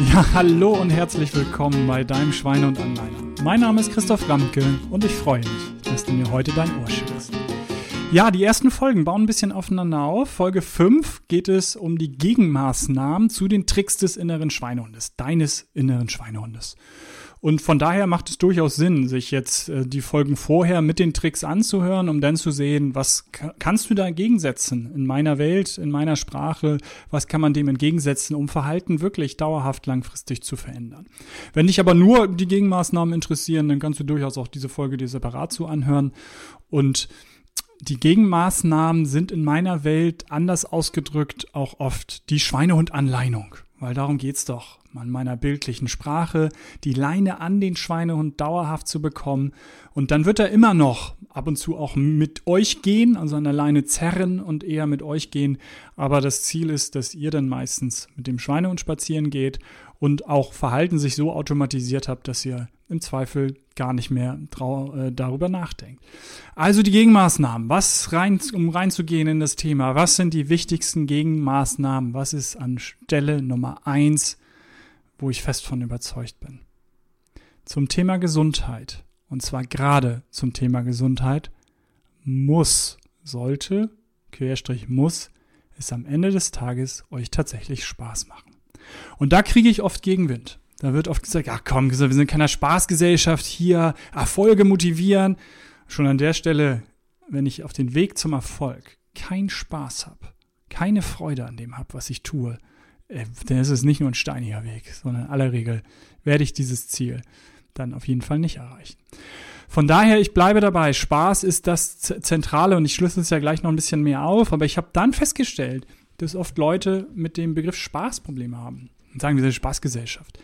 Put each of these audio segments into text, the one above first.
Ja, hallo und herzlich willkommen bei deinem Schweine und Anleiner. Mein Name ist Christoph Ramke und ich freue mich, dass du mir heute dein Ohr schenkst. Ja, die ersten Folgen bauen ein bisschen aufeinander auf. Folge 5 geht es um die Gegenmaßnahmen zu den Tricks des inneren Schweinehundes, deines inneren Schweinehundes. Und von daher macht es durchaus Sinn, sich jetzt äh, die Folgen vorher mit den Tricks anzuhören, um dann zu sehen, was kannst du da entgegensetzen in meiner Welt, in meiner Sprache, was kann man dem entgegensetzen, um Verhalten wirklich dauerhaft langfristig zu verändern. Wenn dich aber nur die Gegenmaßnahmen interessieren, dann kannst du durchaus auch diese Folge dir separat zu anhören. Und die Gegenmaßnahmen sind in meiner Welt anders ausgedrückt auch oft die Schweinehund-Anleinung, weil darum geht's doch an meiner bildlichen Sprache, die Leine an den Schweinehund dauerhaft zu bekommen. Und dann wird er immer noch ab und zu auch mit euch gehen, also an der Leine zerren und eher mit euch gehen. Aber das Ziel ist, dass ihr dann meistens mit dem Schweinehund spazieren geht und auch Verhalten sich so automatisiert habt, dass ihr im Zweifel gar nicht mehr äh, darüber nachdenkt. Also die Gegenmaßnahmen. Was rein, um reinzugehen in das Thema? Was sind die wichtigsten Gegenmaßnahmen? Was ist an Stelle Nummer eins wo ich fest von überzeugt bin. Zum Thema Gesundheit, und zwar gerade zum Thema Gesundheit, muss, sollte, Querstrich muss, es am Ende des Tages euch tatsächlich Spaß machen. Und da kriege ich oft Gegenwind. Da wird oft gesagt, ach komm, wir sind keine Spaßgesellschaft hier, Erfolge motivieren. Schon an der Stelle, wenn ich auf den Weg zum Erfolg keinen Spaß habe, keine Freude an dem habe, was ich tue, dann ist es nicht nur ein steiniger Weg, sondern in aller Regel werde ich dieses Ziel dann auf jeden Fall nicht erreichen. Von daher, ich bleibe dabei. Spaß ist das Zentrale und ich schlüssel es ja gleich noch ein bisschen mehr auf, aber ich habe dann festgestellt, dass oft Leute mit dem Begriff Spaß Probleme haben und sagen, wir sind Spaßgesellschaft.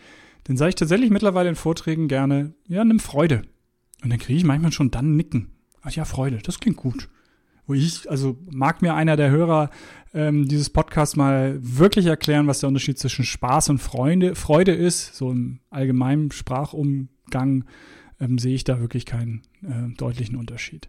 Dann sage ich tatsächlich mittlerweile in Vorträgen gerne, ja, nimm Freude. Und dann kriege ich manchmal schon dann Nicken. Ach ja, Freude, das klingt gut wo ich, also mag mir einer der Hörer ähm, dieses Podcasts mal wirklich erklären, was der Unterschied zwischen Spaß und Freunde, Freude ist, so im allgemeinen Sprachumgang ähm, sehe ich da wirklich keinen äh, deutlichen Unterschied.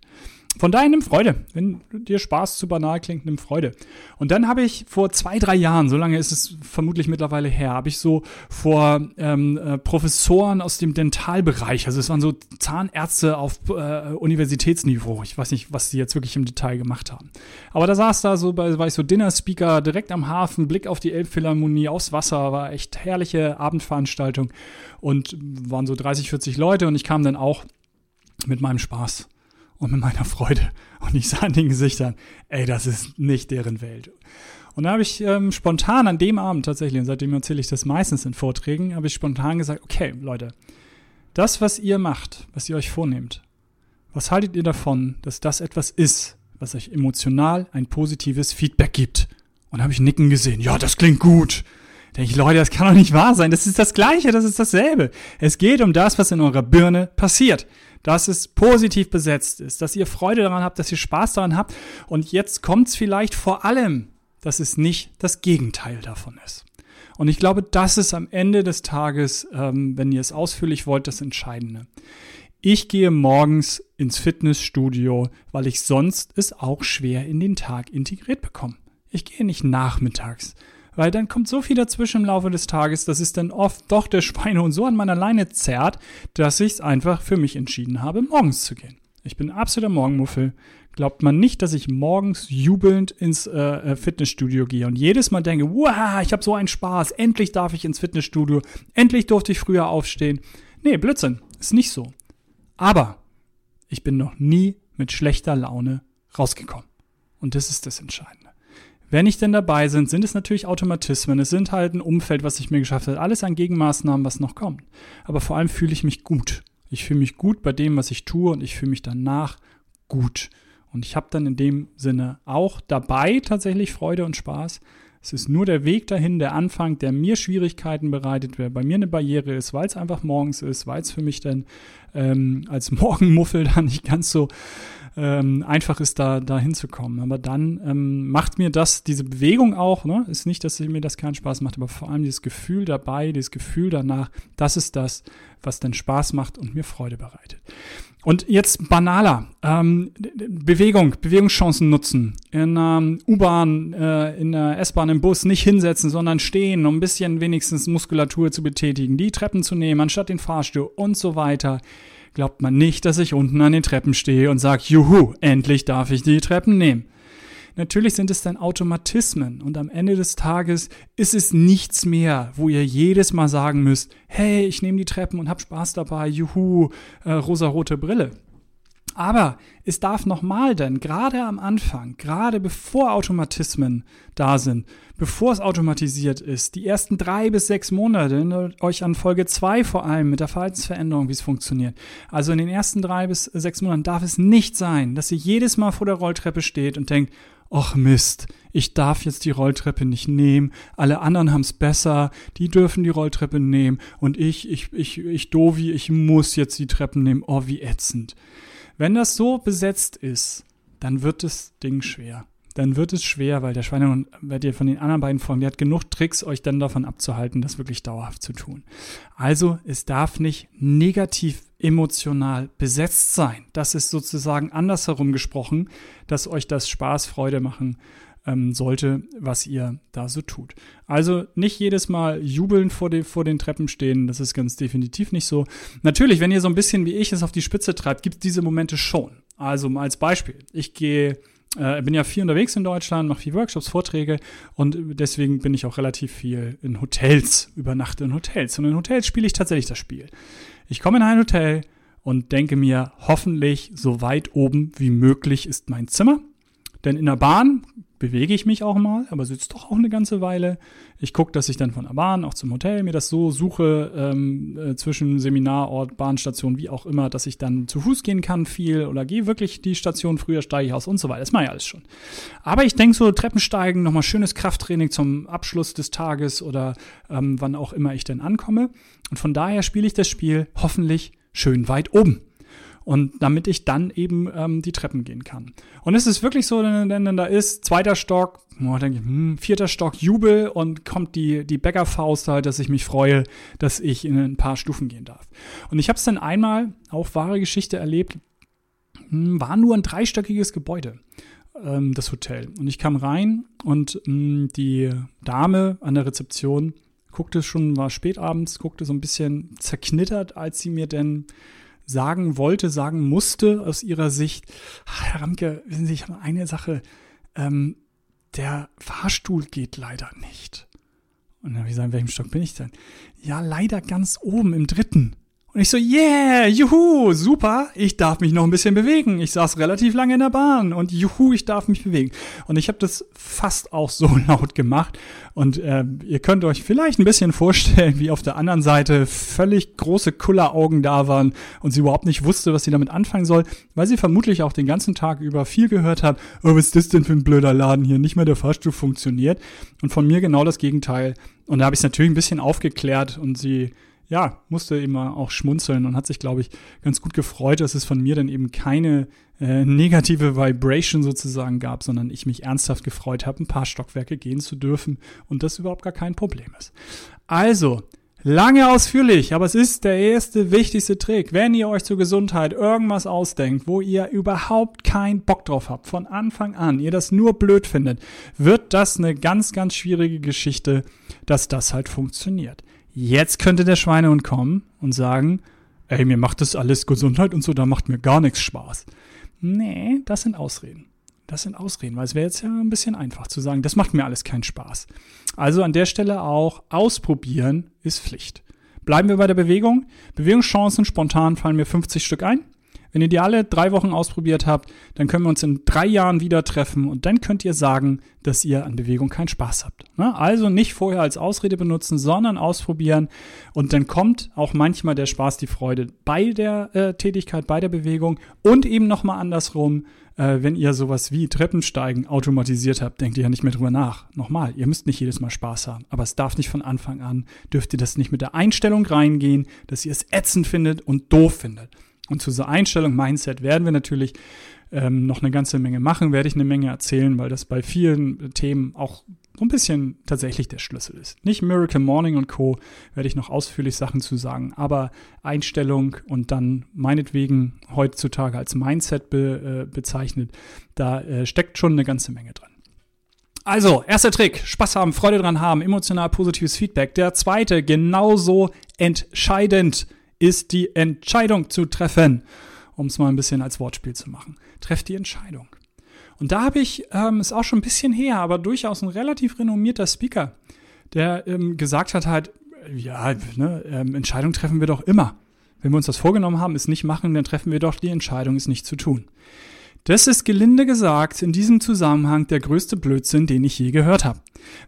Von daher nimm Freude. Wenn dir Spaß zu banal klingt, nimm Freude. Und dann habe ich vor zwei, drei Jahren, so lange ist es vermutlich mittlerweile her, habe ich so vor ähm, äh, Professoren aus dem Dentalbereich, also es waren so Zahnärzte auf äh, Universitätsniveau. Ich weiß nicht, was die jetzt wirklich im Detail gemacht haben. Aber da saß da so, war ich so Dinner-Speaker direkt am Hafen, Blick auf die Elbphilharmonie, aufs Wasser, war echt herrliche Abendveranstaltung und waren so 30, 40 Leute und ich kam dann auch mit meinem Spaß und mit meiner Freude. Und ich sah in den Gesichtern, ey, das ist nicht deren Welt. Und da habe ich ähm, spontan an dem Abend tatsächlich, und seitdem erzähle ich das meistens in Vorträgen, habe ich spontan gesagt, okay, Leute, das, was ihr macht, was ihr euch vornehmt, was haltet ihr davon, dass das etwas ist, was euch emotional ein positives Feedback gibt? Und da habe ich Nicken gesehen. Ja, das klingt gut. Denke ich, Leute, das kann doch nicht wahr sein. Das ist das Gleiche, das ist dasselbe. Es geht um das, was in eurer Birne passiert dass es positiv besetzt ist, dass ihr Freude daran habt, dass ihr Spaß daran habt. Und jetzt kommt es vielleicht vor allem, dass es nicht das Gegenteil davon ist. Und ich glaube, das ist am Ende des Tages, ähm, wenn ihr es ausführlich wollt, das Entscheidende. Ich gehe morgens ins Fitnessstudio, weil ich sonst es auch schwer in den Tag integriert bekomme. Ich gehe nicht nachmittags, weil dann kommt so viel dazwischen im Laufe des Tages, dass es dann oft doch der Schweinehund so an meiner Leine zerrt, dass ich es einfach für mich entschieden habe, morgens zu gehen. Ich bin absoluter Morgenmuffel. Glaubt man nicht, dass ich morgens jubelnd ins äh, äh Fitnessstudio gehe und jedes Mal denke, wow, ich habe so einen Spaß, endlich darf ich ins Fitnessstudio, endlich durfte ich früher aufstehen. Nee, Blödsinn, ist nicht so. Aber ich bin noch nie mit schlechter Laune rausgekommen. Und das ist das Entscheidende. Wenn ich denn dabei sind, sind es natürlich Automatismen. Es sind halt ein Umfeld, was ich mir geschafft habe. Alles an Gegenmaßnahmen, was noch kommt. Aber vor allem fühle ich mich gut. Ich fühle mich gut bei dem, was ich tue und ich fühle mich danach gut. Und ich habe dann in dem Sinne auch dabei tatsächlich Freude und Spaß. Es ist nur der Weg dahin, der Anfang, der mir Schwierigkeiten bereitet, wer bei mir eine Barriere ist, weil es einfach morgens ist, weil es für mich dann ähm, als Morgenmuffel dann nicht ganz so ähm, einfach ist, da, da hinzukommen. Aber dann ähm, macht mir das, diese Bewegung auch, ne? ist nicht, dass mir das keinen Spaß macht, aber vor allem dieses Gefühl dabei, dieses Gefühl danach, das ist das, was dann Spaß macht und mir Freude bereitet. Und jetzt banaler. Ähm, Bewegung, Bewegungschancen nutzen. In ähm, U-Bahn, äh, in der S-Bahn, im Bus nicht hinsetzen, sondern stehen, um ein bisschen wenigstens Muskulatur zu betätigen, die Treppen zu nehmen, anstatt den Fahrstuhl und so weiter. Glaubt man nicht, dass ich unten an den Treppen stehe und sage, juhu, endlich darf ich die Treppen nehmen. Natürlich sind es dann Automatismen und am Ende des Tages ist es nichts mehr, wo ihr jedes Mal sagen müsst, hey, ich nehme die Treppen und hab Spaß dabei, juhu, äh, rosarote Brille. Aber es darf nochmal denn, gerade am Anfang, gerade bevor Automatismen da sind, bevor es automatisiert ist, die ersten drei bis sechs Monate, euch an Folge zwei vor allem mit der Verhaltensveränderung, wie es funktioniert. Also in den ersten drei bis sechs Monaten darf es nicht sein, dass ihr jedes Mal vor der Rolltreppe steht und denkt, ach Mist, ich darf jetzt die Rolltreppe nicht nehmen, alle anderen haben's besser, die dürfen die Rolltreppe nehmen und ich, ich, ich, ich Dovi, ich muss jetzt die Treppen nehmen, oh wie ätzend. Wenn das so besetzt ist, dann wird das Ding schwer. Dann wird es schwer, weil der Schweinehund, werdet ihr von den anderen beiden Folgen, der hat genug Tricks, euch dann davon abzuhalten, das wirklich dauerhaft zu tun. Also, es darf nicht negativ emotional besetzt sein. Das ist sozusagen andersherum gesprochen, dass euch das Spaß, Freude machen ähm, sollte, was ihr da so tut. Also nicht jedes Mal jubeln vor, den vor den Treppen stehen, das ist ganz definitiv nicht so. Natürlich, wenn ihr so ein bisschen wie ich es auf die Spitze treibt, gibt es diese Momente schon. Also mal als Beispiel, ich gehe äh, bin ja viel unterwegs in Deutschland, mache viel Workshops, Vorträge und deswegen bin ich auch relativ viel in Hotels, übernachte in Hotels. Und in Hotels spiele ich tatsächlich das Spiel. Ich komme in ein Hotel und denke mir, hoffentlich so weit oben wie möglich ist mein Zimmer. Denn in der Bahn bewege ich mich auch mal, aber sitze doch auch eine ganze Weile. Ich gucke, dass ich dann von der Bahn auch zum Hotel mir das so suche, ähm, äh, zwischen Seminarort, Bahnstation, wie auch immer, dass ich dann zu Fuß gehen kann viel oder gehe wirklich die Station früher, steige ich aus und so weiter. Das mache ich alles schon. Aber ich denke so, Treppensteigen, nochmal schönes Krafttraining zum Abschluss des Tages oder ähm, wann auch immer ich denn ankomme. Und von daher spiele ich das Spiel hoffentlich schön weit oben und damit ich dann eben ähm, die Treppen gehen kann. Und es ist wirklich so, denn, denn da ist zweiter Stock, oh, denke ich, hm, vierter Stock Jubel und kommt die, die Bäckerfaust halt, dass ich mich freue, dass ich in ein paar Stufen gehen darf. Und ich habe es dann einmal, auch wahre Geschichte erlebt, hm, war nur ein dreistöckiges Gebäude ähm, das Hotel. Und ich kam rein und mh, hm, die Dame an der Rezeption guckte schon, war spätabends, guckte so ein bisschen zerknittert, als sie mir denn sagen wollte, sagen musste aus ihrer Sicht, ach, Herr Ramke, wissen Sie, ich habe eine Sache, ähm, der Fahrstuhl geht leider nicht. Und dann habe ich gesagt, in welchem Stock bin ich denn? Ja, leider ganz oben im dritten. Und ich so, yeah, juhu, super, ich darf mich noch ein bisschen bewegen. Ich saß relativ lange in der Bahn und juhu, ich darf mich bewegen. Und ich habe das fast auch so laut gemacht. Und äh, ihr könnt euch vielleicht ein bisschen vorstellen, wie auf der anderen Seite völlig große Kulleraugen da waren und sie überhaupt nicht wusste, was sie damit anfangen soll, weil sie vermutlich auch den ganzen Tag über viel gehört hat, oh, was ist das denn für ein blöder Laden hier, nicht mehr der Fahrstuhl funktioniert. Und von mir genau das Gegenteil. Und da habe ich es natürlich ein bisschen aufgeklärt und sie ja, musste immer auch schmunzeln und hat sich, glaube ich, ganz gut gefreut, dass es von mir dann eben keine äh, negative Vibration sozusagen gab, sondern ich mich ernsthaft gefreut habe, ein paar Stockwerke gehen zu dürfen und das überhaupt gar kein Problem ist. Also, Lange ausführlich, aber es ist der erste wichtigste Trick. Wenn ihr euch zur Gesundheit irgendwas ausdenkt, wo ihr überhaupt keinen Bock drauf habt, von Anfang an, ihr das nur blöd findet, wird das eine ganz, ganz schwierige Geschichte, dass das halt funktioniert. Jetzt könnte der Schweinehund kommen und sagen, ey, mir macht das alles Gesundheit und so, da macht mir gar nichts Spaß. Nee, das sind Ausreden. Das sind Ausreden, weil es wäre jetzt ja ein bisschen einfach zu sagen, das macht mir alles keinen Spaß. Also an der Stelle auch ausprobieren ist Pflicht. Bleiben wir bei der Bewegung. Bewegungschancen spontan fallen mir 50 Stück ein. Wenn ihr die alle drei Wochen ausprobiert habt, dann können wir uns in drei Jahren wieder treffen und dann könnt ihr sagen, dass ihr an Bewegung keinen Spaß habt. Ne? Also nicht vorher als Ausrede benutzen, sondern ausprobieren und dann kommt auch manchmal der Spaß, die Freude bei der äh, Tätigkeit, bei der Bewegung und eben nochmal andersrum, äh, wenn ihr sowas wie Treppensteigen automatisiert habt, denkt ihr ja nicht mehr drüber nach. Nochmal, ihr müsst nicht jedes Mal Spaß haben, aber es darf nicht von Anfang an, dürft ihr das nicht mit der Einstellung reingehen, dass ihr es ätzend findet und doof findet. Und zu dieser Einstellung, Mindset werden wir natürlich ähm, noch eine ganze Menge machen, werde ich eine Menge erzählen, weil das bei vielen Themen auch so ein bisschen tatsächlich der Schlüssel ist. Nicht Miracle Morning und Co. werde ich noch ausführlich Sachen zu sagen, aber Einstellung und dann meinetwegen heutzutage als Mindset be, äh, bezeichnet, da äh, steckt schon eine ganze Menge drin. Also, erster Trick, Spaß haben, Freude dran haben, emotional positives Feedback. Der zweite, genauso entscheidend ist die Entscheidung zu treffen, um es mal ein bisschen als Wortspiel zu machen. Trefft die Entscheidung. Und da habe ich, ähm, ist auch schon ein bisschen her, aber durchaus ein relativ renommierter Speaker, der ähm, gesagt hat halt, ja, ne, ähm, Entscheidung treffen wir doch immer. Wenn wir uns das vorgenommen haben, es nicht machen, dann treffen wir doch die Entscheidung, es nicht zu tun. Das ist gelinde gesagt in diesem Zusammenhang der größte Blödsinn, den ich je gehört habe.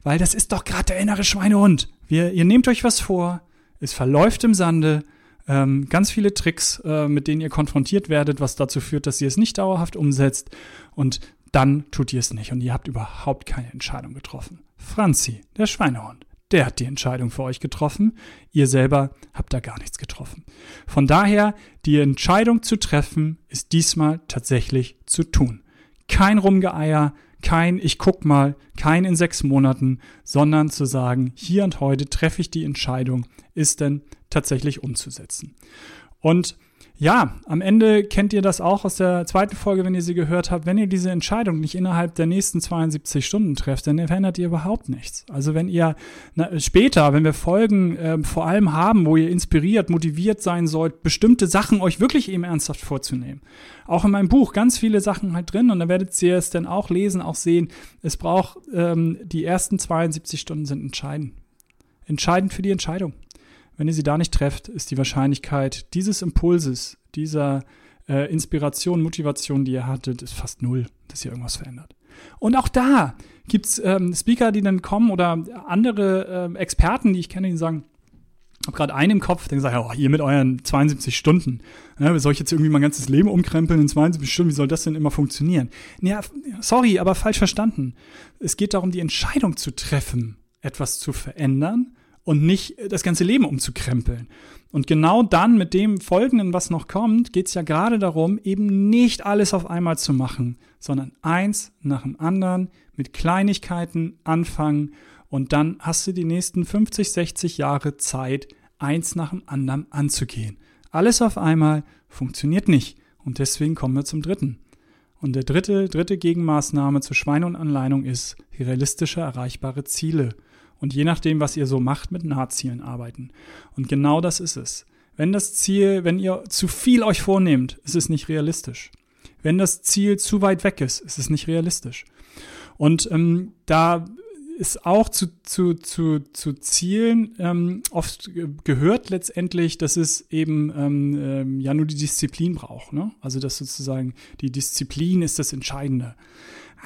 Weil das ist doch gerade der innere Schweinehund. Wir, ihr nehmt euch was vor, es verläuft im Sande, ähm, ganz viele Tricks, äh, mit denen ihr konfrontiert werdet, was dazu führt, dass ihr es nicht dauerhaft umsetzt und dann tut ihr es nicht und ihr habt überhaupt keine Entscheidung getroffen. Franzi, der Schweinehund, der hat die Entscheidung für euch getroffen. Ihr selber habt da gar nichts getroffen. Von daher, die Entscheidung zu treffen, ist diesmal tatsächlich zu tun. Kein Rumgeeier, kein ich guck mal, kein in sechs Monaten, sondern zu sagen, hier und heute treffe ich die Entscheidung, ist denn tatsächlich umzusetzen. Und ja, am Ende kennt ihr das auch aus der zweiten Folge, wenn ihr sie gehört habt. Wenn ihr diese Entscheidung nicht innerhalb der nächsten 72 Stunden trefft, dann verändert ihr überhaupt nichts. Also wenn ihr na, später, wenn wir Folgen äh, vor allem haben, wo ihr inspiriert, motiviert sein sollt, bestimmte Sachen euch wirklich eben ernsthaft vorzunehmen. Auch in meinem Buch ganz viele Sachen halt drin und da werdet ihr es dann auch lesen, auch sehen. Es braucht, ähm, die ersten 72 Stunden sind entscheidend. Entscheidend für die Entscheidung. Wenn ihr sie da nicht trefft, ist die Wahrscheinlichkeit dieses Impulses, dieser äh, Inspiration, Motivation, die ihr hattet, ist fast null, dass ihr irgendwas verändert. Und auch da gibt's ähm, Speaker, die dann kommen oder andere äh, Experten, die ich kenne, die sagen, ich habe gerade einen im Kopf, der sagt, oh, ihr mit euren 72 Stunden, ja, soll ich jetzt irgendwie mein ganzes Leben umkrempeln in 72 Stunden, wie soll das denn immer funktionieren? Ja, sorry, aber falsch verstanden. Es geht darum, die Entscheidung zu treffen, etwas zu verändern und nicht das ganze Leben umzukrempeln. Und genau dann mit dem Folgenden, was noch kommt, geht es ja gerade darum, eben nicht alles auf einmal zu machen, sondern eins nach dem anderen mit Kleinigkeiten anfangen und dann hast du die nächsten 50, 60 Jahre Zeit, eins nach dem anderen anzugehen. Alles auf einmal funktioniert nicht und deswegen kommen wir zum dritten. Und der dritte, dritte Gegenmaßnahme zur Schweine- und Anlehnung ist realistische, erreichbare Ziele und je nachdem, was ihr so macht, mit Nahzielen arbeiten. Und genau das ist es. Wenn das Ziel, wenn ihr zu viel euch vornehmt, ist es nicht realistisch. Wenn das Ziel zu weit weg ist, ist es nicht realistisch. Und ähm, da ist auch zu, zu, zu, zu Zielen ähm, oft gehört letztendlich, dass es eben ähm, ähm, ja nur die Disziplin braucht. Ne? Also dass sozusagen die Disziplin ist das Entscheidende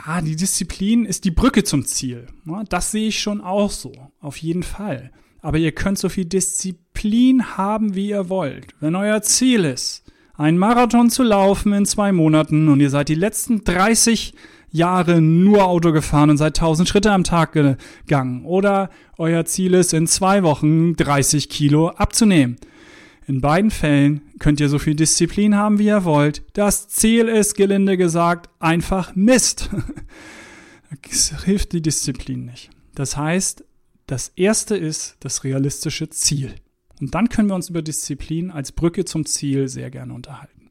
ah, die Disziplin ist die Brücke zum Ziel. Das sehe ich schon auch so, auf jeden Fall. Aber ihr könnt so viel Disziplin haben, wie ihr wollt. Wenn euer Ziel ist, einen Marathon zu laufen in zwei Monaten und ihr seid die letzten 30 Jahre nur Auto gefahren und seid 1000 Schritte am Tag gegangen. Oder euer Ziel ist, in zwei Wochen 30 Kilo abzunehmen in beiden Fällen könnt ihr so viel Disziplin haben, wie ihr wollt. Das Ziel ist, gelinde gesagt, einfach Mist. Es hilft die Disziplin nicht. Das heißt, das erste ist das realistische Ziel. Und dann können wir uns über Disziplin als Brücke zum Ziel sehr gerne unterhalten.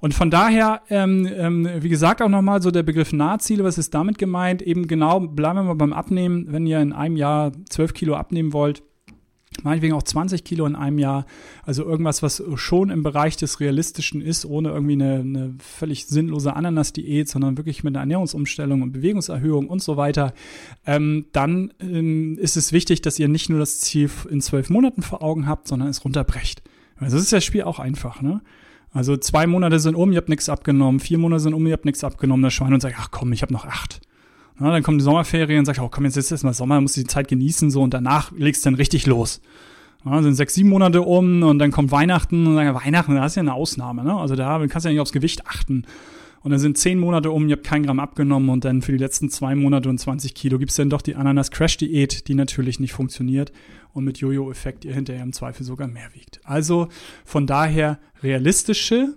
Und von daher, ähm, ähm, wie gesagt, auch nochmal so der Begriff Nahziele, was ist damit gemeint? Eben genau, bleiben wir mal beim Abnehmen. Wenn ihr in einem Jahr 12 Kilo abnehmen wollt, meinetwegen auch 20 Kilo in einem Jahr. Also irgendwas, was schon im Bereich des Realistischen ist, ohne irgendwie eine, eine völlig sinnlose Ananas-Diät, sondern wirklich mit einer Ernährungsumstellung und Bewegungserhöhung und so weiter. Ähm, dann ähm, ist es wichtig, dass ihr nicht nur das Ziel in zwölf Monaten vor Augen habt, sondern es runterbrecht. Also das ist das Spiel auch einfach, ne? Also zwei Monate sind um, ihr habt nichts abgenommen, vier Monate sind um, ihr habt nichts abgenommen, der Schwein und sagt, ach komm, ich habe noch acht. Na, dann kommen die Sommerferien und sagt, oh komm, jetzt ist mal Sommer, musst du die Zeit genießen so und danach legst du dann richtig los. Ja, sind sechs, sieben Monate um und dann kommt Weihnachten und dann Weihnachten, da ist ja eine Ausnahme, ne? Also da kannst du ja nicht aufs Gewicht achten. und dann sind zehn Monate um, ihr habt kein Gramm abgenommen und dann für die letzten zwei Monate und 20 Kilo gibt es dann doch die Ananas-Crash-Diät, die natürlich nicht funktioniert und mit Jojo-Effekt ihr hinterher im Zweifel sogar mehr wiegt. Also von daher realistische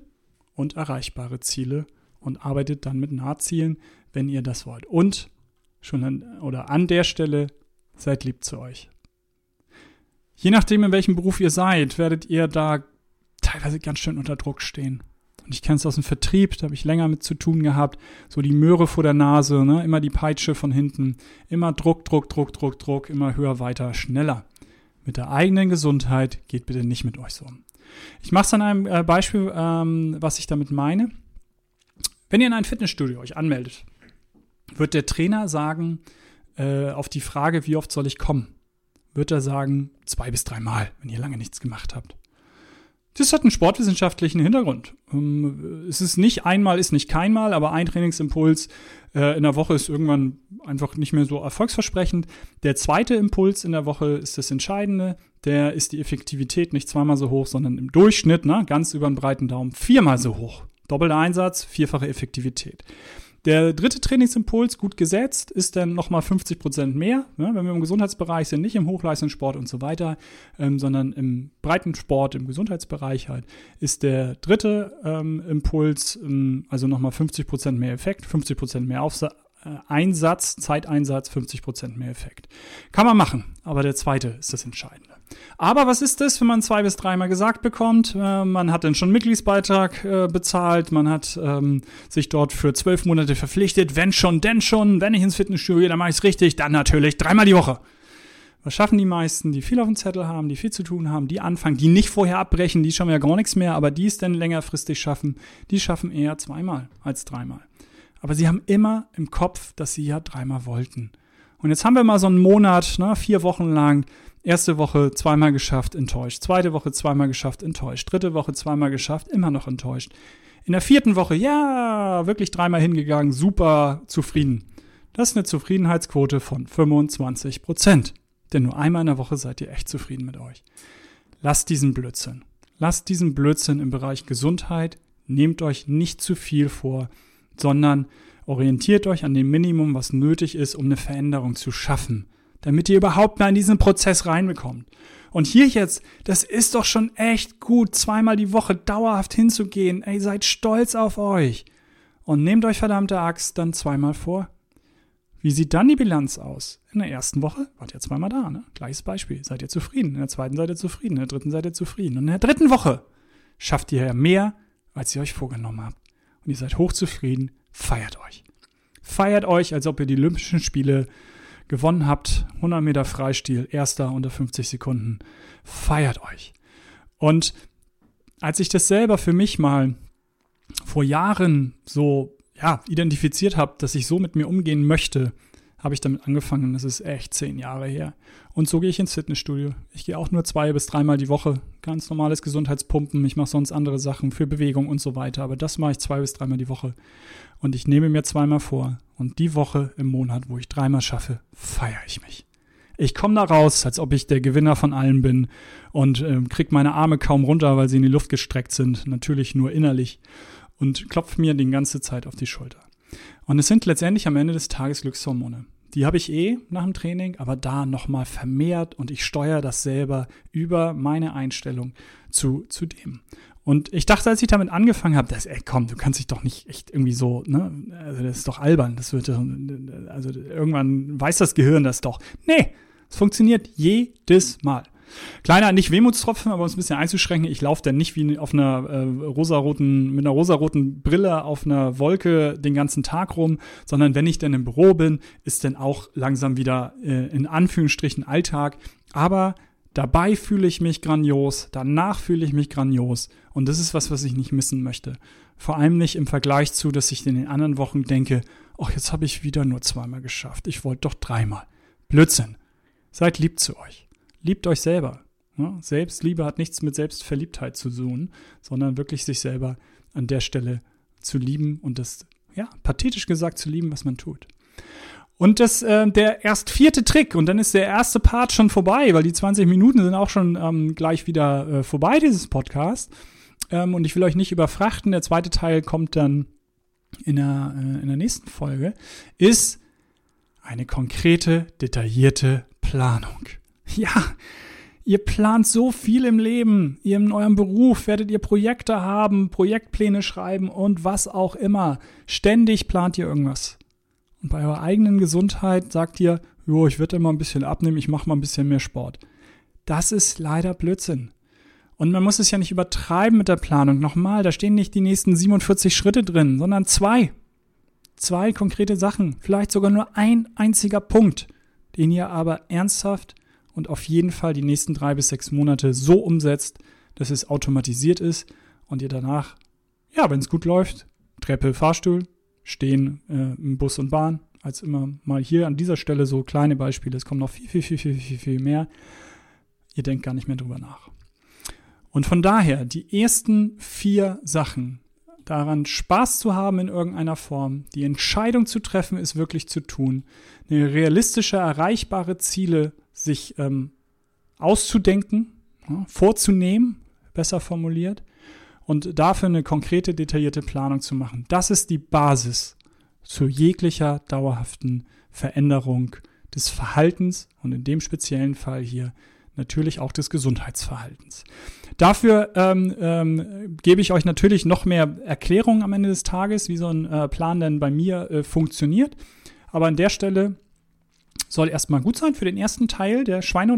und erreichbare Ziele und arbeitet dann mit Nahzielen, wenn ihr das wollt. Und schon an, oder an der Stelle seid lieb zu euch. Je nachdem, in welchem Beruf ihr seid, werdet ihr da teilweise ganz schön unter Druck stehen. Und ich kenne es aus dem Vertrieb, da habe ich länger mit zu tun gehabt. So die Möhre vor der Nase, ne? immer die Peitsche von hinten. Immer Druck, Druck, Druck, Druck, Druck, immer höher, weiter, schneller. Mit der eigenen Gesundheit geht bitte nicht mit euch so um. Ich mache es an einem äh, Beispiel, ähm, was ich damit meine. Wenn ihr in ein Fitnessstudio euch anmeldet, wird der Trainer sagen, äh, auf die Frage, wie oft soll ich kommen, wird er sagen, zwei bis dreimal, wenn ihr lange nichts gemacht habt. Das hat einen sportwissenschaftlichen Hintergrund. Ähm, es ist nicht einmal, ist nicht keinmal, aber ein Trainingsimpuls äh, in der Woche ist irgendwann einfach nicht mehr so erfolgsversprechend. Der zweite Impuls in der Woche ist das Entscheidende. Der ist die Effektivität nicht zweimal so hoch, sondern im Durchschnitt, ne, ganz über den breiten Daumen, viermal so hoch. Doppelter Einsatz, vierfache Effektivität. Der dritte Trainingsimpuls, gut gesetzt, ist dann nochmal 50 Prozent mehr. Ja, wenn wir im Gesundheitsbereich sind, nicht im Hochleistungssport und so weiter, ähm, sondern im Breitensport, im Gesundheitsbereich halt, ist der dritte ähm, Impuls, ähm, also nochmal 50 Prozent mehr Effekt, 50 Prozent mehr Aufsatz. Äh, Einsatz, Zeiteinsatz, 50 Prozent mehr Effekt. Kann man machen, aber der zweite ist das Entscheidende. Aber was ist das, wenn man zwei bis dreimal gesagt bekommt? Äh, man hat dann schon einen Mitgliedsbeitrag äh, bezahlt, man hat ähm, sich dort für zwölf Monate verpflichtet. Wenn schon, denn schon, wenn ich ins Fitnessstudio gehe, dann mache ich es richtig, dann natürlich dreimal die Woche. Was schaffen die meisten, die viel auf dem Zettel haben, die viel zu tun haben, die anfangen, die nicht vorher abbrechen, die schaffen ja gar nichts mehr, aber die es dann längerfristig schaffen, die schaffen eher zweimal als dreimal. Aber sie haben immer im Kopf, dass sie ja dreimal wollten. Und jetzt haben wir mal so einen Monat, ne, vier Wochen lang, erste Woche zweimal geschafft, enttäuscht. Zweite Woche zweimal geschafft, enttäuscht. Dritte Woche zweimal geschafft, immer noch enttäuscht. In der vierten Woche, ja, wirklich dreimal hingegangen, super zufrieden. Das ist eine Zufriedenheitsquote von 25 Prozent. Denn nur einmal in der Woche seid ihr echt zufrieden mit euch. Lasst diesen Blödsinn. Lasst diesen Blödsinn im Bereich Gesundheit. Nehmt euch nicht zu viel vor sondern orientiert euch an dem Minimum, was nötig ist, um eine Veränderung zu schaffen, damit ihr überhaupt mal in diesen Prozess reinbekommt. Und hier jetzt, das ist doch schon echt gut, zweimal die Woche dauerhaft hinzugehen. Ey, seid stolz auf euch. Und nehmt euch verdammte Axt dann zweimal vor. Wie sieht dann die Bilanz aus? In der ersten Woche wart ihr zweimal da, ne? Gleiches Beispiel. Seid ihr zufrieden? In der zweiten seid ihr zufrieden, in der dritten seid ihr zufrieden. Und in der dritten Woche schafft ihr ja mehr, als ihr euch vorgenommen habt und ihr seid hochzufrieden, feiert euch. Feiert euch, als ob ihr die Olympischen Spiele gewonnen habt. 100 Meter Freistil, erster unter 50 Sekunden. Feiert euch. Und als ich das selber für mich mal vor Jahren so ja, identifiziert habe, dass ich so mit mir umgehen möchte, habe ich damit angefangen. Das ist echt zehn Jahre her. Und so gehe ich ins Fitnessstudio. Ich gehe auch nur zwei bis dreimal die Woche. Ganz normales Gesundheitspumpen. Ich mache sonst andere Sachen für Bewegung und so weiter. Aber das mache ich zwei bis dreimal die Woche. Und ich nehme mir zweimal vor. Und die Woche im Monat, wo ich dreimal schaffe, feiere ich mich. Ich komme da raus, als ob ich der Gewinner von allen bin und äh, krieg meine Arme kaum runter, weil sie in die Luft gestreckt sind. Natürlich nur innerlich. Und klopfe mir die ganze Zeit auf die Schulter. Und es sind letztendlich am Ende des Tages Glückshormone. Die habe ich eh nach dem Training, aber da nochmal vermehrt und ich steuere das selber über meine Einstellung zu, zu dem. Und ich dachte, als ich damit angefangen habe, dass, ey, komm, du kannst dich doch nicht echt irgendwie so, ne, also das ist doch albern, das wird, also irgendwann weiß das Gehirn das doch. Nee, es funktioniert jedes Mal. Kleiner, nicht Wehmutstropfen, aber um es ein bisschen einzuschränken, ich laufe dann nicht wie auf einer äh, rosaroten, mit einer rosaroten Brille auf einer Wolke den ganzen Tag rum, sondern wenn ich dann im Büro bin, ist dann auch langsam wieder äh, in Anführungsstrichen Alltag. Aber dabei fühle ich mich grandios, danach fühle ich mich grandios. Und das ist was, was ich nicht missen möchte. Vor allem nicht im Vergleich zu, dass ich in den anderen Wochen denke, ach, jetzt habe ich wieder nur zweimal geschafft. Ich wollte doch dreimal. Blödsinn. Seid lieb zu euch liebt euch selber. Selbstliebe hat nichts mit Selbstverliebtheit zu tun, sondern wirklich sich selber an der Stelle zu lieben und das, ja, pathetisch gesagt zu lieben, was man tut. Und das, äh, der erst vierte Trick, und dann ist der erste Part schon vorbei, weil die 20 Minuten sind auch schon ähm, gleich wieder äh, vorbei, dieses Podcast. Ähm, und ich will euch nicht überfrachten. Der zweite Teil kommt dann in der, äh, in der nächsten Folge, ist eine konkrete, detaillierte Planung. Ja, ihr plant so viel im Leben. Ihr in eurem Beruf werdet ihr Projekte haben, Projektpläne schreiben und was auch immer. Ständig plant ihr irgendwas. Und bei eurer eigenen Gesundheit sagt ihr, jo, ich werde immer ein bisschen abnehmen, ich mache mal ein bisschen mehr Sport. Das ist leider Blödsinn. Und man muss es ja nicht übertreiben mit der Planung. Nochmal, da stehen nicht die nächsten 47 Schritte drin, sondern zwei. Zwei konkrete Sachen. Vielleicht sogar nur ein einziger Punkt, den ihr aber ernsthaft und auf jeden Fall die nächsten drei bis sechs Monate so umsetzt, dass es automatisiert ist und ihr danach, ja, wenn es gut läuft, Treppe, Fahrstuhl, stehen äh, im Bus und Bahn, als immer mal hier an dieser Stelle so kleine Beispiele. Es kommen noch viel, viel, viel, viel, viel, viel mehr ihr denkt gar nicht mehr drüber nach. Und von daher, die ersten vier Sachen, daran Spaß zu haben in irgendeiner Form, die Entscheidung zu treffen, ist wirklich zu tun, eine realistische, erreichbare Ziele sich ähm, auszudenken, ja, vorzunehmen, besser formuliert, und dafür eine konkrete, detaillierte Planung zu machen. Das ist die Basis zu jeglicher dauerhaften Veränderung des Verhaltens und in dem speziellen Fall hier natürlich auch des Gesundheitsverhaltens. Dafür ähm, ähm, gebe ich euch natürlich noch mehr Erklärungen am Ende des Tages, wie so ein äh, Plan denn bei mir äh, funktioniert. Aber an der Stelle soll erstmal gut sein für den ersten Teil der Schweine-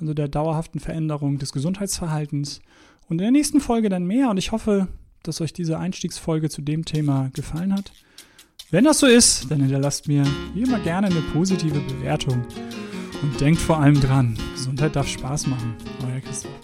also der dauerhaften Veränderung des Gesundheitsverhaltens. Und in der nächsten Folge dann mehr. Und ich hoffe, dass euch diese Einstiegsfolge zu dem Thema gefallen hat. Wenn das so ist, dann hinterlasst mir wie immer gerne eine positive Bewertung. Und denkt vor allem dran, Gesundheit darf Spaß machen. Euer Christoph.